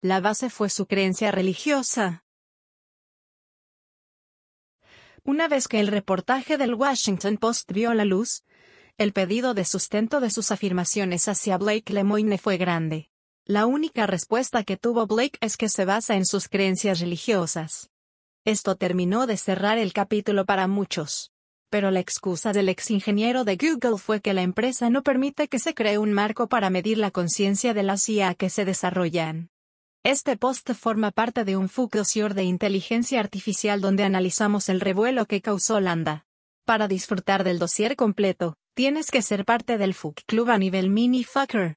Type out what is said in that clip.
La base fue su creencia religiosa. Una vez que el reportaje del Washington Post vio la luz, el pedido de sustento de sus afirmaciones hacia Blake Lemoine fue grande. La única respuesta que tuvo Blake es que se basa en sus creencias religiosas. Esto terminó de cerrar el capítulo para muchos. Pero la excusa del ex ingeniero de Google fue que la empresa no permite que se cree un marco para medir la conciencia de las IA que se desarrollan. Este post forma parte de un Focusure de inteligencia artificial donde analizamos el revuelo que causó Landa. Para disfrutar del dossier completo, tienes que ser parte del FUC Club a nivel mini fucker.